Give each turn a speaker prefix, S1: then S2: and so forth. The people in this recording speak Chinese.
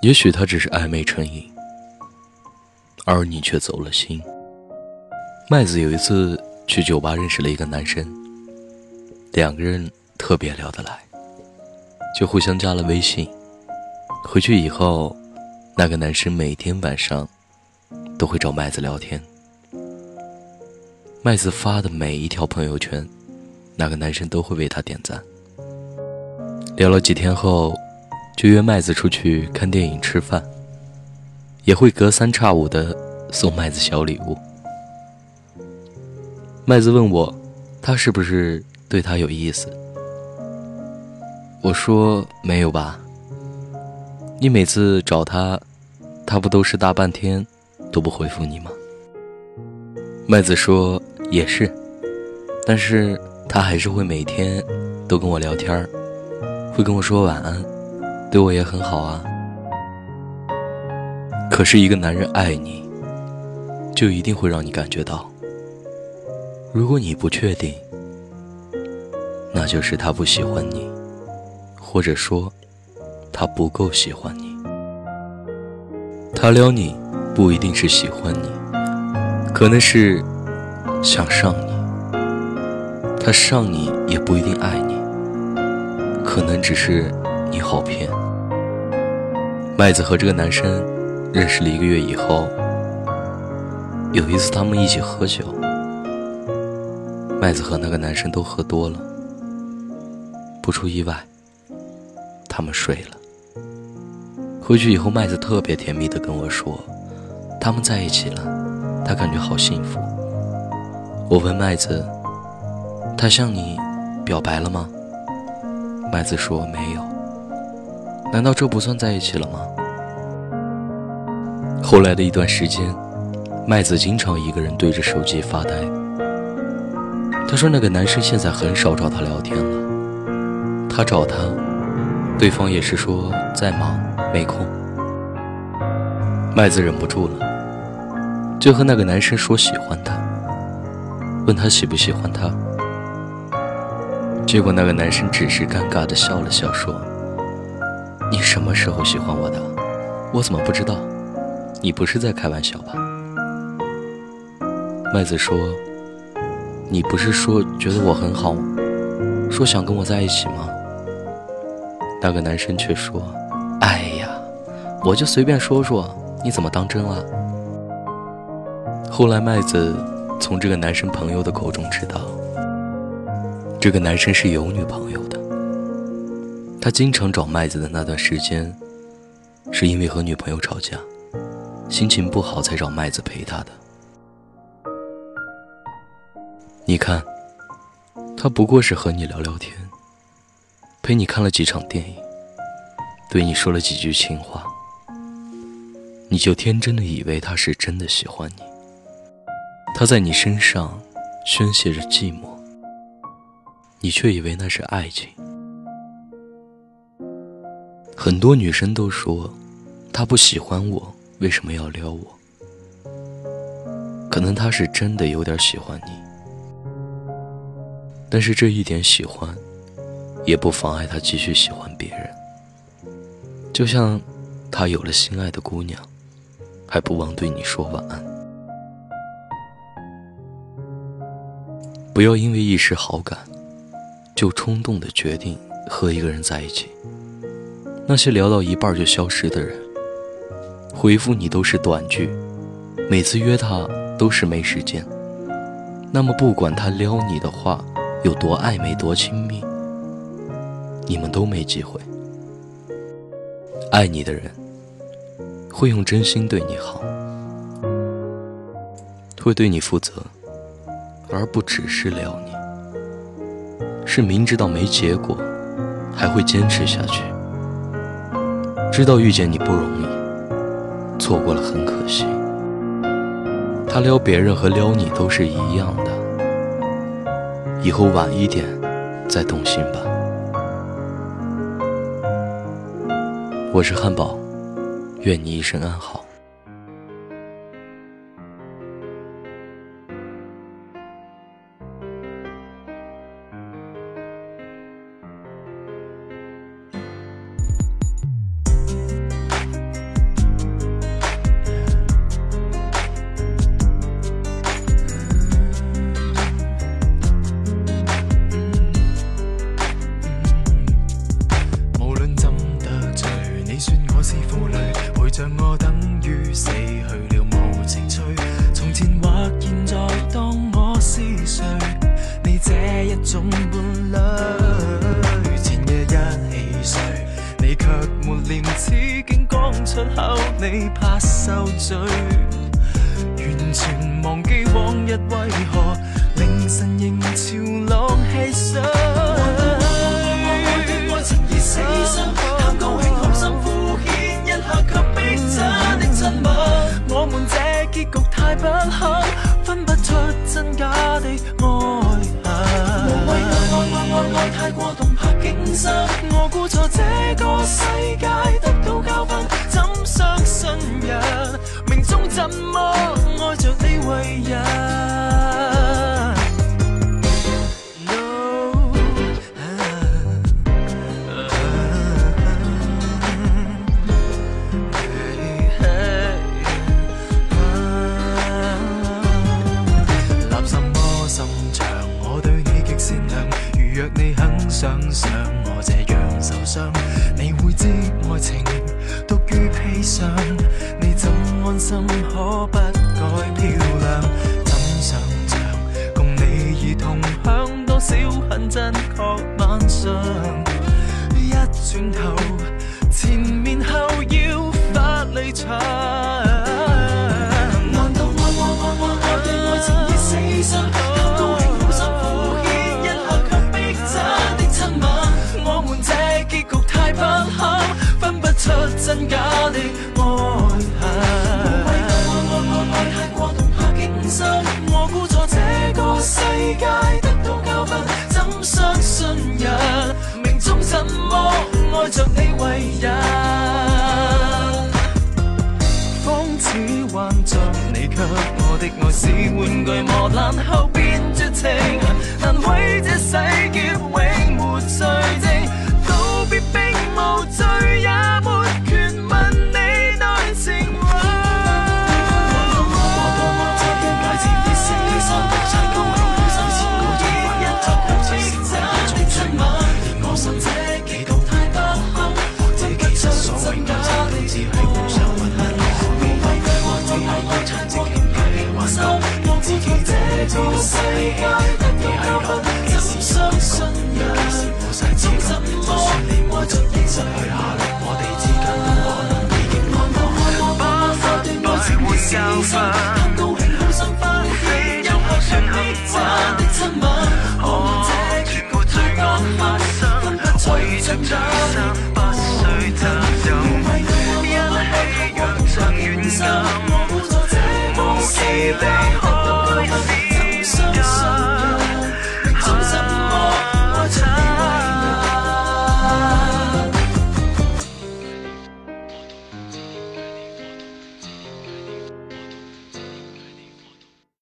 S1: 也许他只是暧昧成瘾，而你却走了心。麦子有一次去酒吧认识了一个男生，两个人特别聊得来，就互相加了微信。回去以后，那个男生每天晚上都会找麦子聊天。麦子发的每一条朋友圈，那个男生都会为他点赞。聊了几天后。就约麦子出去看电影、吃饭，也会隔三差五的送麦子小礼物。麦子问我，他是不是对他有意思？我说没有吧，你每次找他，他不都是大半天都不回复你吗？麦子说也是，但是他还是会每天都跟我聊天儿，会跟我说晚安。对我也很好啊，可是，一个男人爱你，就一定会让你感觉到。如果你不确定，那就是他不喜欢你，或者说，他不够喜欢你。他撩你，不一定是喜欢你，可能是想上你。他上你也不一定爱你，可能只是你好骗。麦子和这个男生认识了一个月以后，有一次他们一起喝酒，麦子和那个男生都喝多了，不出意外，他们睡了。回去以后，麦子特别甜蜜的跟我说，他们在一起了，他感觉好幸福。我问麦子，他向你表白了吗？麦子说没有。难道这不算在一起了吗？后来的一段时间，麦子经常一个人对着手机发呆。他说那个男生现在很少找他聊天了，他找他，对方也是说在忙没空。麦子忍不住了，就和那个男生说喜欢他，问他喜不喜欢他，结果那个男生只是尴尬的笑了笑说。你什么时候喜欢我的？我怎么不知道？你不是在开玩笑吧？麦子说：“你不是说觉得我很好，说想跟我在一起吗？”那个男生却说：“哎呀，我就随便说说，你怎么当真了？”后来麦子从这个男生朋友的口中知道，这个男生是有女朋友的。他经常找麦子的那段时间，是因为和女朋友吵架，心情不好才找麦子陪他的。你看，他不过是和你聊聊天，陪你看了几场电影，对你说了几句情话，你就天真的以为他是真的喜欢你。他在你身上宣泄着寂寞，你却以为那是爱情。很多女生都说，他不喜欢我，为什么要撩我？可能他是真的有点喜欢你，但是这一点喜欢，也不妨碍他继续喜欢别人。就像，他有了心爱的姑娘，还不忘对你说晚安。不要因为一时好感，就冲动的决定和一个人在一起。那些聊到一半就消失的人，回复你都是短句，每次约他都是没时间。那么不管他撩你的话有多暧昧、多亲密，你们都没机会。爱你的人会用真心对你好，会对你负责，而不只是撩你，是明知道没结果，还会坚持下去。知道遇见你不容易，错过了很可惜。他撩别人和撩你都是一样的，以后晚一点再动心吧。我是汉堡，愿你一生安好。
S2: 你怕受罪，完全忘记往日为何凌晨仍潮浪起水。我爱爱爱爱爱爱爱情已死心，贪高兴心敷衍一下给逼真的亲吻。我们这结局太不堪，分不出真假的爱恨。无谓爱爱爱爱爱太过动魄惊心，我估错这个世界。怎么爱着你为难？立什么心肠？我对你极善良，如若你肯想想，我这样受伤。心可不改漂亮，怎想像共你已同享多少很真确晚上？一转头，缠绵后要发离场。难道爱和爱和爱对爱情已死心？太多情好心付献，一下却逼真的亲吻，我们这结局太不堪，分不出真假的。的爱是玩具，磨烂后变绝情，难为这洗劫永没罪证。这个世界得嘢系老，几时成功，几时晒只关。就算你冇真，心去下力，我哋接可能已经看破，爱过把花断，多少欢笑分。飞总算幸运的亲吻，我这全没罪